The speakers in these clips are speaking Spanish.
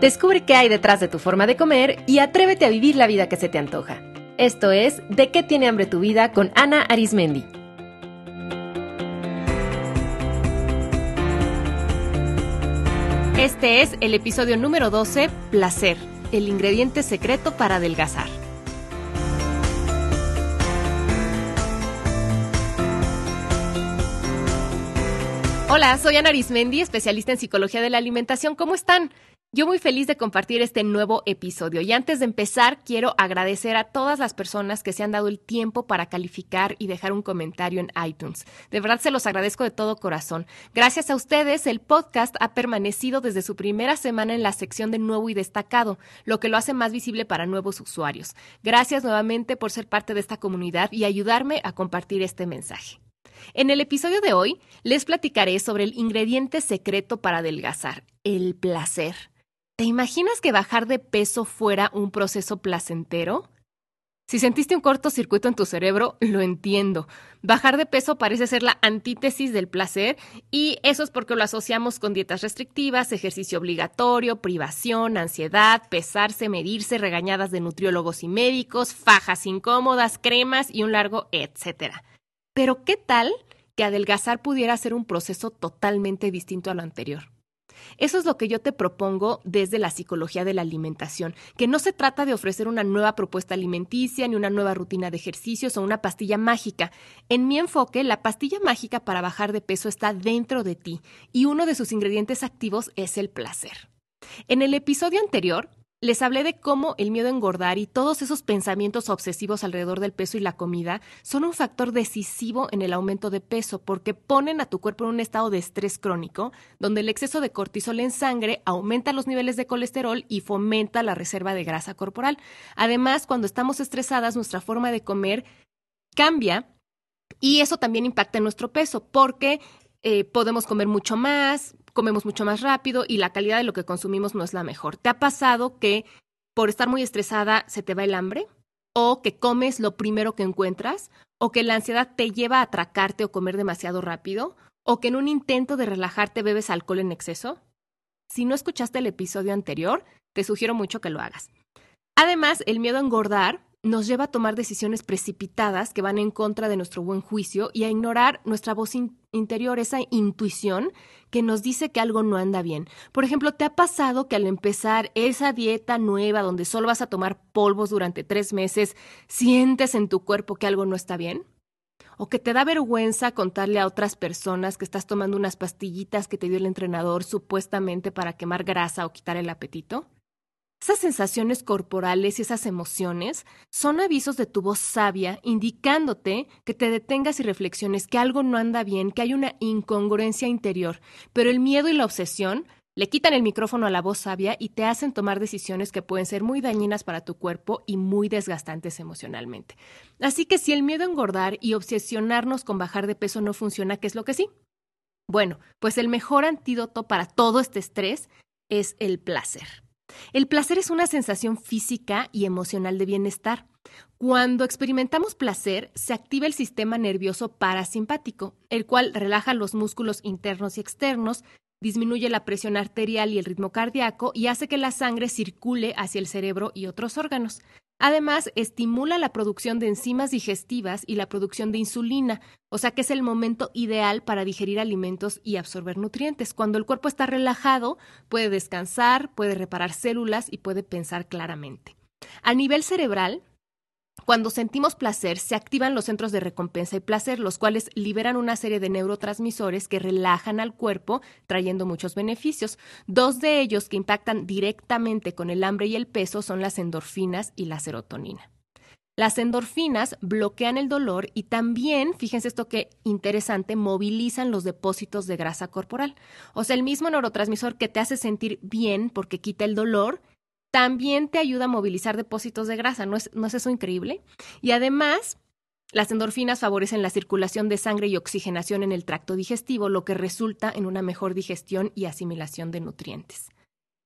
Descubre qué hay detrás de tu forma de comer y atrévete a vivir la vida que se te antoja. Esto es De qué tiene hambre tu vida con Ana Arismendi. Este es el episodio número 12, Placer, el ingrediente secreto para adelgazar. Hola, soy Ana Arismendi, especialista en psicología de la alimentación. ¿Cómo están? Yo muy feliz de compartir este nuevo episodio y antes de empezar quiero agradecer a todas las personas que se han dado el tiempo para calificar y dejar un comentario en iTunes. De verdad se los agradezco de todo corazón. Gracias a ustedes el podcast ha permanecido desde su primera semana en la sección de nuevo y destacado, lo que lo hace más visible para nuevos usuarios. Gracias nuevamente por ser parte de esta comunidad y ayudarme a compartir este mensaje. En el episodio de hoy les platicaré sobre el ingrediente secreto para adelgazar, el placer. ¿Te imaginas que bajar de peso fuera un proceso placentero? Si sentiste un cortocircuito en tu cerebro, lo entiendo. Bajar de peso parece ser la antítesis del placer y eso es porque lo asociamos con dietas restrictivas, ejercicio obligatorio, privación, ansiedad, pesarse, medirse, regañadas de nutriólogos y médicos, fajas incómodas, cremas y un largo etcétera. Pero ¿qué tal que adelgazar pudiera ser un proceso totalmente distinto a lo anterior? Eso es lo que yo te propongo desde la psicología de la alimentación, que no se trata de ofrecer una nueva propuesta alimenticia, ni una nueva rutina de ejercicios o una pastilla mágica. En mi enfoque, la pastilla mágica para bajar de peso está dentro de ti y uno de sus ingredientes activos es el placer. En el episodio anterior les hablé de cómo el miedo a engordar y todos esos pensamientos obsesivos alrededor del peso y la comida son un factor decisivo en el aumento de peso porque ponen a tu cuerpo en un estado de estrés crónico, donde el exceso de cortisol en sangre aumenta los niveles de colesterol y fomenta la reserva de grasa corporal. Además, cuando estamos estresadas, nuestra forma de comer cambia y eso también impacta en nuestro peso porque eh, podemos comer mucho más, comemos mucho más rápido y la calidad de lo que consumimos no es la mejor. ¿Te ha pasado que por estar muy estresada se te va el hambre? ¿O que comes lo primero que encuentras? ¿O que la ansiedad te lleva a atracarte o comer demasiado rápido? ¿O que en un intento de relajarte bebes alcohol en exceso? Si no escuchaste el episodio anterior, te sugiero mucho que lo hagas. Además, el miedo a engordar nos lleva a tomar decisiones precipitadas que van en contra de nuestro buen juicio y a ignorar nuestra voz interior, esa intuición que nos dice que algo no anda bien. Por ejemplo, ¿te ha pasado que al empezar esa dieta nueva donde solo vas a tomar polvos durante tres meses, sientes en tu cuerpo que algo no está bien? ¿O que te da vergüenza contarle a otras personas que estás tomando unas pastillitas que te dio el entrenador supuestamente para quemar grasa o quitar el apetito? Esas sensaciones corporales y esas emociones son avisos de tu voz sabia indicándote que te detengas y reflexiones que algo no anda bien, que hay una incongruencia interior, pero el miedo y la obsesión le quitan el micrófono a la voz sabia y te hacen tomar decisiones que pueden ser muy dañinas para tu cuerpo y muy desgastantes emocionalmente. Así que si el miedo a engordar y obsesionarnos con bajar de peso no funciona, ¿qué es lo que sí? Bueno, pues el mejor antídoto para todo este estrés es el placer. El placer es una sensación física y emocional de bienestar. Cuando experimentamos placer, se activa el sistema nervioso parasimpático, el cual relaja los músculos internos y externos, disminuye la presión arterial y el ritmo cardíaco y hace que la sangre circule hacia el cerebro y otros órganos. Además, estimula la producción de enzimas digestivas y la producción de insulina, o sea que es el momento ideal para digerir alimentos y absorber nutrientes. Cuando el cuerpo está relajado, puede descansar, puede reparar células y puede pensar claramente. A nivel cerebral, cuando sentimos placer, se activan los centros de recompensa y placer, los cuales liberan una serie de neurotransmisores que relajan al cuerpo, trayendo muchos beneficios. Dos de ellos que impactan directamente con el hambre y el peso son las endorfinas y la serotonina. Las endorfinas bloquean el dolor y también, fíjense esto que interesante, movilizan los depósitos de grasa corporal. O sea, el mismo neurotransmisor que te hace sentir bien porque quita el dolor, también te ayuda a movilizar depósitos de grasa. ¿No es, ¿No es eso increíble? Y además, las endorfinas favorecen la circulación de sangre y oxigenación en el tracto digestivo, lo que resulta en una mejor digestión y asimilación de nutrientes.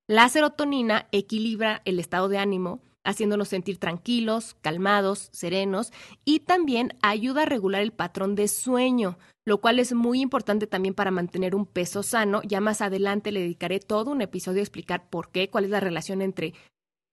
La serotonina equilibra el estado de ánimo, haciéndonos sentir tranquilos, calmados, serenos y también ayuda a regular el patrón de sueño, lo cual es muy importante también para mantener un peso sano. Ya más adelante le dedicaré todo un episodio a explicar por qué, cuál es la relación entre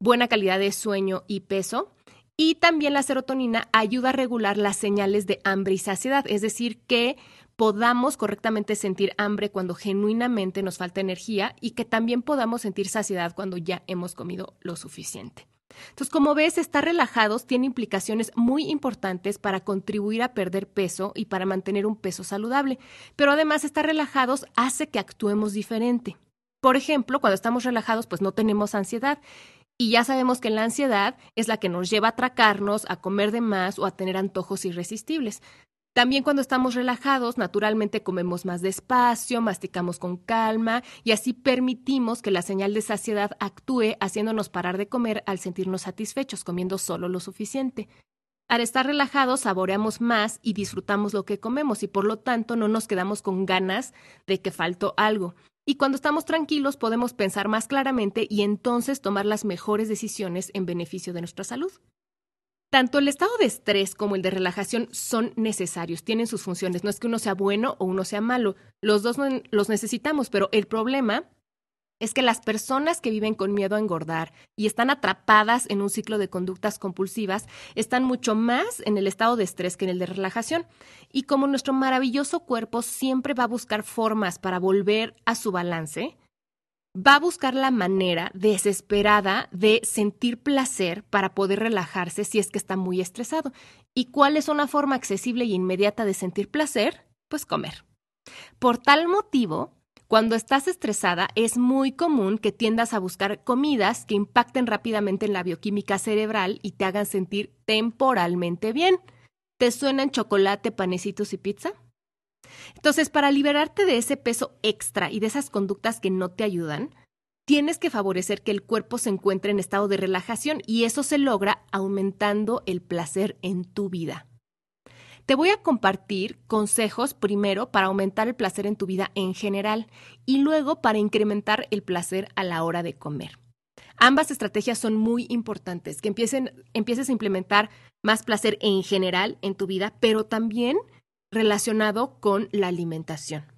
buena calidad de sueño y peso. Y también la serotonina ayuda a regular las señales de hambre y saciedad, es decir, que podamos correctamente sentir hambre cuando genuinamente nos falta energía y que también podamos sentir saciedad cuando ya hemos comido lo suficiente. Entonces, como ves, estar relajados tiene implicaciones muy importantes para contribuir a perder peso y para mantener un peso saludable, pero además estar relajados hace que actuemos diferente. Por ejemplo, cuando estamos relajados, pues no tenemos ansiedad. Y ya sabemos que la ansiedad es la que nos lleva a atracarnos, a comer de más o a tener antojos irresistibles. También cuando estamos relajados, naturalmente comemos más despacio, masticamos con calma y así permitimos que la señal de saciedad actúe haciéndonos parar de comer al sentirnos satisfechos comiendo solo lo suficiente. Al estar relajados saboreamos más y disfrutamos lo que comemos y por lo tanto no nos quedamos con ganas de que faltó algo. Y cuando estamos tranquilos podemos pensar más claramente y entonces tomar las mejores decisiones en beneficio de nuestra salud. Tanto el estado de estrés como el de relajación son necesarios, tienen sus funciones. No es que uno sea bueno o uno sea malo, los dos los necesitamos, pero el problema es que las personas que viven con miedo a engordar y están atrapadas en un ciclo de conductas compulsivas están mucho más en el estado de estrés que en el de relajación. Y como nuestro maravilloso cuerpo siempre va a buscar formas para volver a su balance, va a buscar la manera desesperada de sentir placer para poder relajarse si es que está muy estresado. ¿Y cuál es una forma accesible y inmediata de sentir placer? Pues comer. Por tal motivo, cuando estás estresada es muy común que tiendas a buscar comidas que impacten rápidamente en la bioquímica cerebral y te hagan sentir temporalmente bien. ¿Te suenan chocolate, panecitos y pizza? Entonces, para liberarte de ese peso extra y de esas conductas que no te ayudan, tienes que favorecer que el cuerpo se encuentre en estado de relajación y eso se logra aumentando el placer en tu vida. Te voy a compartir consejos primero para aumentar el placer en tu vida en general y luego para incrementar el placer a la hora de comer. Ambas estrategias son muy importantes, que empieces a implementar más placer en general en tu vida, pero también relacionado con la alimentación.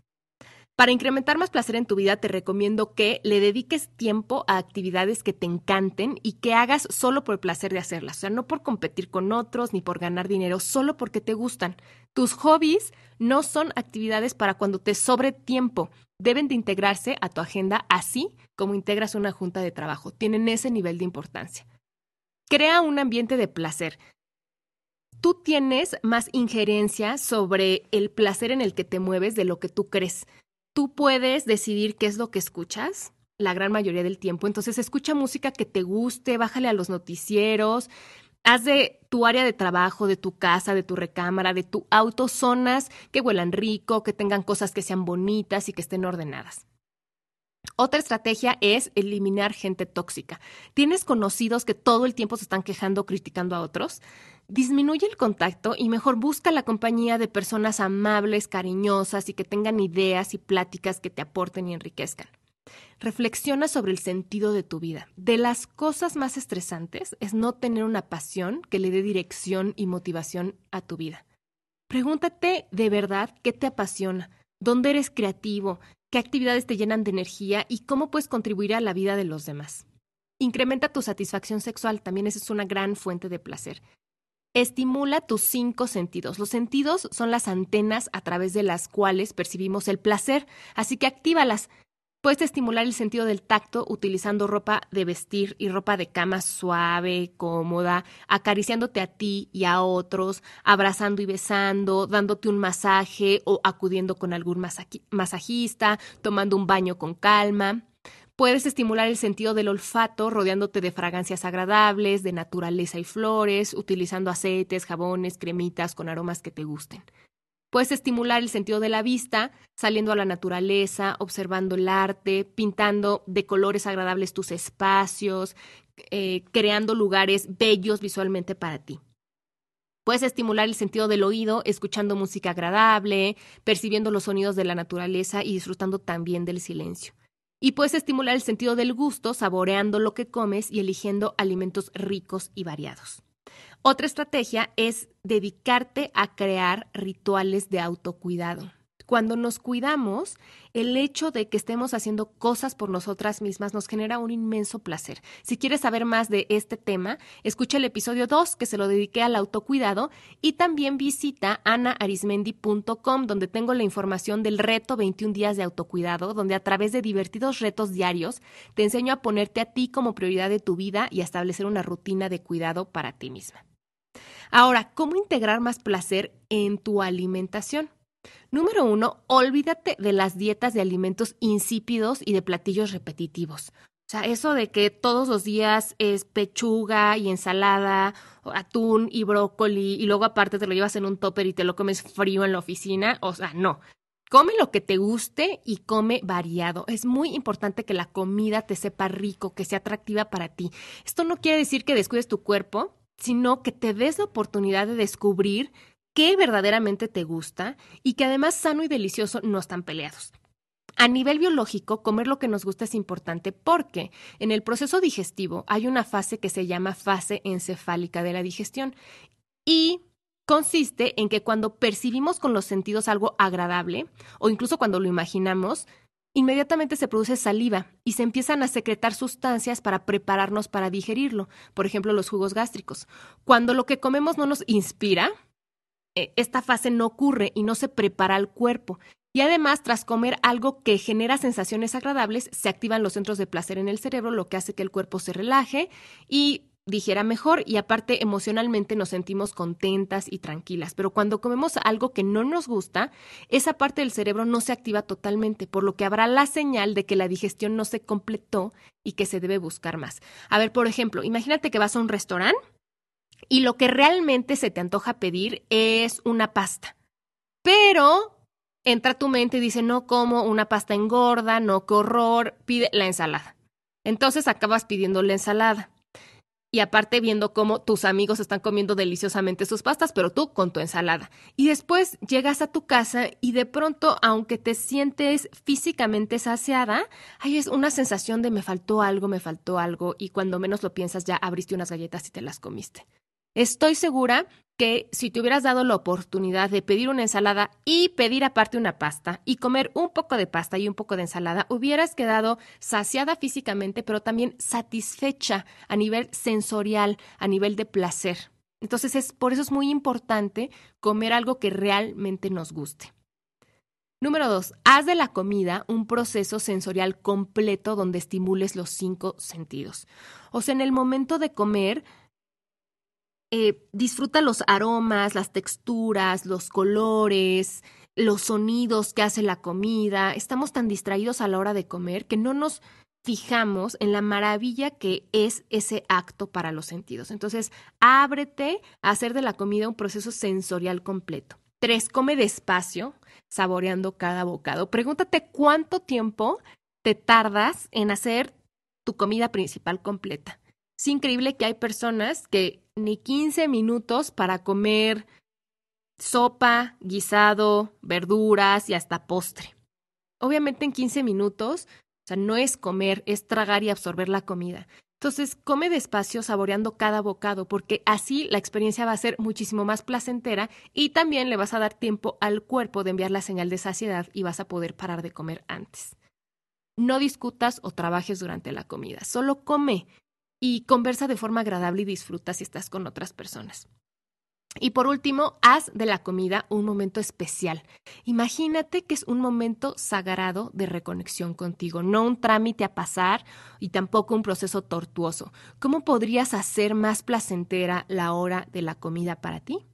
Para incrementar más placer en tu vida, te recomiendo que le dediques tiempo a actividades que te encanten y que hagas solo por el placer de hacerlas. O sea, no por competir con otros ni por ganar dinero, solo porque te gustan. Tus hobbies no son actividades para cuando te sobre tiempo. Deben de integrarse a tu agenda así como integras una junta de trabajo. Tienen ese nivel de importancia. Crea un ambiente de placer tú tienes más injerencia sobre el placer en el que te mueves de lo que tú crees. Tú puedes decidir qué es lo que escuchas la gran mayoría del tiempo. Entonces, escucha música que te guste, bájale a los noticieros, haz de tu área de trabajo, de tu casa, de tu recámara, de tu auto, zonas que huelan rico, que tengan cosas que sean bonitas y que estén ordenadas. Otra estrategia es eliminar gente tóxica. ¿Tienes conocidos que todo el tiempo se están quejando criticando a otros? Disminuye el contacto y mejor busca la compañía de personas amables, cariñosas y que tengan ideas y pláticas que te aporten y enriquezcan. Reflexiona sobre el sentido de tu vida. De las cosas más estresantes es no tener una pasión que le dé dirección y motivación a tu vida. Pregúntate de verdad qué te apasiona, dónde eres creativo, qué actividades te llenan de energía y cómo puedes contribuir a la vida de los demás. Incrementa tu satisfacción sexual, también esa es una gran fuente de placer. Estimula tus cinco sentidos. Los sentidos son las antenas a través de las cuales percibimos el placer, así que actívalas. Puedes estimular el sentido del tacto utilizando ropa de vestir y ropa de cama suave, cómoda, acariciándote a ti y a otros, abrazando y besando, dándote un masaje o acudiendo con algún masajista, tomando un baño con calma. Puedes estimular el sentido del olfato rodeándote de fragancias agradables, de naturaleza y flores, utilizando aceites, jabones, cremitas con aromas que te gusten. Puedes estimular el sentido de la vista saliendo a la naturaleza, observando el arte, pintando de colores agradables tus espacios, eh, creando lugares bellos visualmente para ti. Puedes estimular el sentido del oído escuchando música agradable, percibiendo los sonidos de la naturaleza y disfrutando también del silencio. Y puedes estimular el sentido del gusto saboreando lo que comes y eligiendo alimentos ricos y variados. Otra estrategia es dedicarte a crear rituales de autocuidado. Cuando nos cuidamos, el hecho de que estemos haciendo cosas por nosotras mismas nos genera un inmenso placer. Si quieres saber más de este tema, escucha el episodio 2 que se lo dediqué al autocuidado y también visita anaarismendi.com donde tengo la información del reto 21 días de autocuidado, donde a través de divertidos retos diarios te enseño a ponerte a ti como prioridad de tu vida y a establecer una rutina de cuidado para ti misma. Ahora, ¿cómo integrar más placer en tu alimentación? Número uno, olvídate de las dietas de alimentos insípidos y de platillos repetitivos. O sea, eso de que todos los días es pechuga y ensalada, atún y brócoli, y luego aparte te lo llevas en un topper y te lo comes frío en la oficina. O sea, no. Come lo que te guste y come variado. Es muy importante que la comida te sepa rico, que sea atractiva para ti. Esto no quiere decir que descuides tu cuerpo, sino que te des la oportunidad de descubrir qué verdaderamente te gusta y que además sano y delicioso no están peleados. A nivel biológico, comer lo que nos gusta es importante porque en el proceso digestivo hay una fase que se llama fase encefálica de la digestión y consiste en que cuando percibimos con los sentidos algo agradable o incluso cuando lo imaginamos, inmediatamente se produce saliva y se empiezan a secretar sustancias para prepararnos para digerirlo, por ejemplo los jugos gástricos. Cuando lo que comemos no nos inspira, esta fase no ocurre y no se prepara el cuerpo. Y además, tras comer algo que genera sensaciones agradables, se activan los centros de placer en el cerebro, lo que hace que el cuerpo se relaje y digiera mejor y aparte emocionalmente nos sentimos contentas y tranquilas. Pero cuando comemos algo que no nos gusta, esa parte del cerebro no se activa totalmente, por lo que habrá la señal de que la digestión no se completó y que se debe buscar más. A ver, por ejemplo, imagínate que vas a un restaurante y lo que realmente se te antoja pedir es una pasta. Pero entra tu mente y dice, no como una pasta engorda, no, qué horror, pide la ensalada. Entonces acabas pidiendo la ensalada. Y aparte viendo cómo tus amigos están comiendo deliciosamente sus pastas, pero tú con tu ensalada. Y después llegas a tu casa y de pronto, aunque te sientes físicamente saciada, hay una sensación de me faltó algo, me faltó algo, y cuando menos lo piensas ya abriste unas galletas y te las comiste. Estoy segura que si te hubieras dado la oportunidad de pedir una ensalada y pedir aparte una pasta y comer un poco de pasta y un poco de ensalada, hubieras quedado saciada físicamente, pero también satisfecha a nivel sensorial, a nivel de placer. Entonces, es, por eso es muy importante comer algo que realmente nos guste. Número dos, haz de la comida un proceso sensorial completo donde estimules los cinco sentidos. O sea, en el momento de comer, eh, disfruta los aromas, las texturas, los colores, los sonidos que hace la comida. Estamos tan distraídos a la hora de comer que no nos fijamos en la maravilla que es ese acto para los sentidos. Entonces, ábrete a hacer de la comida un proceso sensorial completo. Tres, come despacio, saboreando cada bocado. Pregúntate cuánto tiempo te tardas en hacer tu comida principal completa. Es increíble que hay personas que ni 15 minutos para comer sopa, guisado, verduras y hasta postre. Obviamente en 15 minutos, o sea, no es comer, es tragar y absorber la comida. Entonces, come despacio saboreando cada bocado, porque así la experiencia va a ser muchísimo más placentera y también le vas a dar tiempo al cuerpo de enviar la señal de saciedad y vas a poder parar de comer antes. No discutas o trabajes durante la comida, solo come y conversa de forma agradable y disfruta si estás con otras personas. Y por último, haz de la comida un momento especial. Imagínate que es un momento sagrado de reconexión contigo, no un trámite a pasar y tampoco un proceso tortuoso. ¿Cómo podrías hacer más placentera la hora de la comida para ti?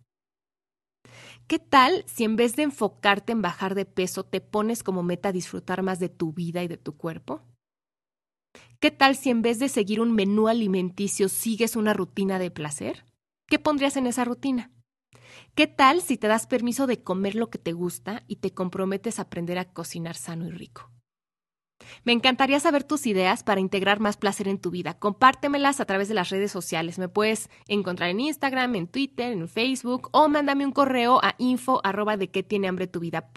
¿Qué tal si en vez de enfocarte en bajar de peso, te pones como meta disfrutar más de tu vida y de tu cuerpo? ¿Qué tal si en vez de seguir un menú alimenticio sigues una rutina de placer? ¿Qué pondrías en esa rutina? ¿Qué tal si te das permiso de comer lo que te gusta y te comprometes a aprender a cocinar sano y rico? Me encantaría saber tus ideas para integrar más placer en tu vida. Compártemelas a través de las redes sociales. Me puedes encontrar en Instagram, en Twitter, en Facebook o mándame un correo a info de tiene hambre tu vida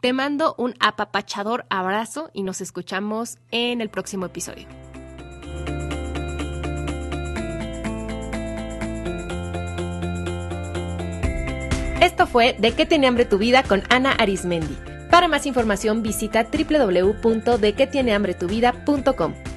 Te mando un apapachador abrazo y nos escuchamos en el próximo episodio. Esto fue De qué tiene hambre tu vida con Ana Arismendi. Para más información visita www.dequetienehambretuvida.com.